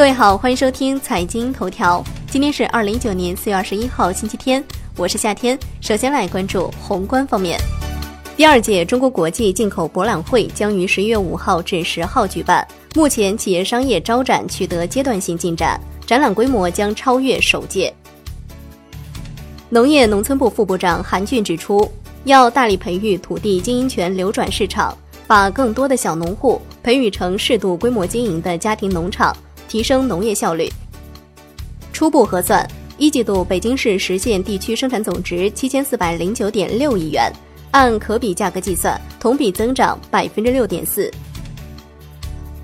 各位好，欢迎收听财经头条。今天是二零一九年四月二十一号，星期天，我是夏天。首先来关注宏观方面，第二届中国国际进口博览会将于十一月五号至十号举办。目前，企业商业招展取得阶段性进展，展览规模将超越首届。农业农村部副部长韩俊指出，要大力培育土地经营权流转市场，把更多的小农户培育成适度规模经营的家庭农场。提升农业效率。初步核算，一季度北京市实现地区生产总值七千四百零九点六亿元，按可比价格计算，同比增长百分之六点四。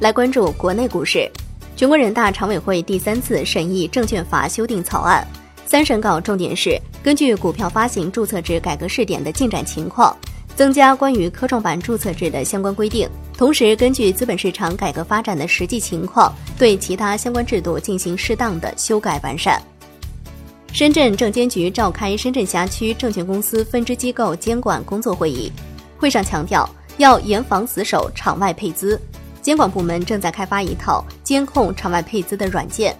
来关注国内股市，全国人大常委会第三次审议证券法修订草案，三审稿重点是根据股票发行注册制改革试点的进展情况。增加关于科创板注册制的相关规定，同时根据资本市场改革发展的实际情况，对其他相关制度进行适当的修改完善。深圳证监局召开深圳辖区证券公司分支机构监管工作会议，会上强调要严防死守场外配资，监管部门正在开发一套监控场外配资的软件。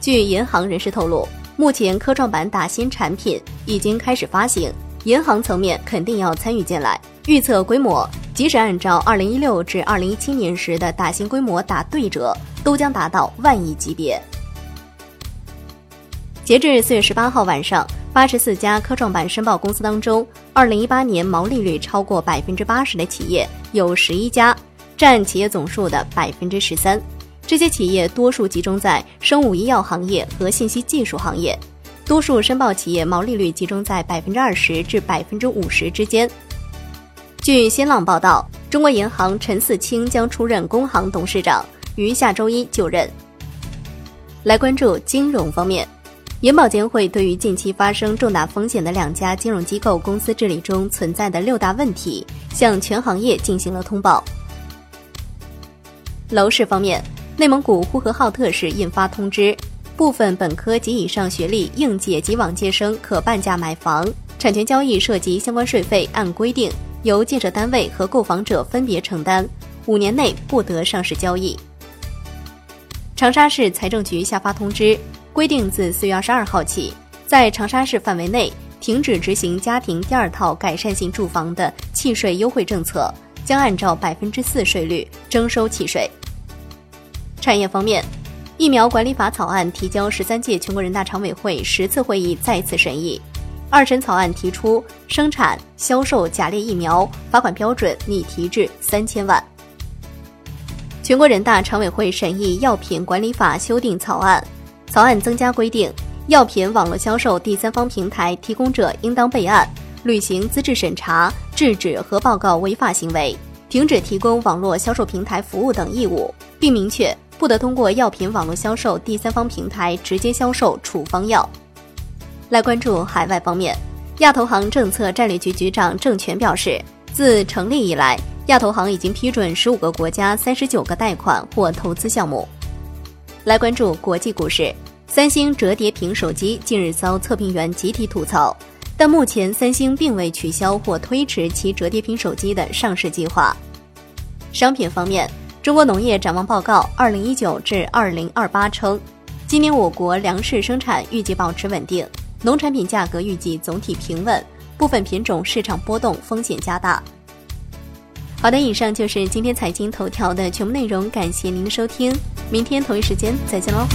据银行人士透露，目前科创板打新产品已经开始发行。银行层面肯定要参与进来，预测规模，即使按照二零一六至二零一七年时的打新规模打对折，都将达到万亿级别。截至四月十八号晚上，八十四家科创板申报公司当中，二零一八年毛利率超过百分之八十的企业有十一家，占企业总数的百分之十三。这些企业多数集中在生物医药行业和信息技术行业。多数申报企业毛利率集中在百分之二十至百分之五十之间。据新浪报道，中国银行陈四清将出任工行董事长，于下周一就任。来关注金融方面，银保监会对于近期发生重大风险的两家金融机构公司治理中存在的六大问题，向全行业进行了通报。楼市方面，内蒙古呼和浩特市印发通知。部分本科及以上学历应届及往届生可半价买房，产权交易涉及相关税费按规定由建设单位和购房者分别承担，五年内不得上市交易。长沙市财政局下发通知，规定自四月二十二号起，在长沙市范围内停止执行家庭第二套改善性住房的契税优惠政策，将按照百分之四税率征收契税。产业方面。疫苗管理法草案提交十三届全国人大常委会十次会议再次审议，二审草案提出生产、销售假劣疫苗罚款标准拟提至三千万。全国人大常委会审议药品管理法修订草案，草案增加规定，药品网络销售第三方平台提供者应当备案、履行资质审查、制止和报告违法行为，停止提供网络销售平台服务等义务，并明确。不得通过药品网络销售第三方平台直接销售处方药。来关注海外方面，亚投行政策战略局局长郑权表示，自成立以来，亚投行已经批准十五个国家三十九个贷款或投资项目。来关注国际股市，三星折叠屏手机近日遭测评员集体吐槽，但目前三星并未取消或推迟其折叠屏手机的上市计划。商品方面。中国农业展望报告（二零一九至二零二八）称，今年我国粮食生产预计保持稳定，农产品价格预计总体平稳，部分品种市场波动风险加大。好的，以上就是今天财经头条的全部内容，感谢您的收听，明天同一时间再见喽。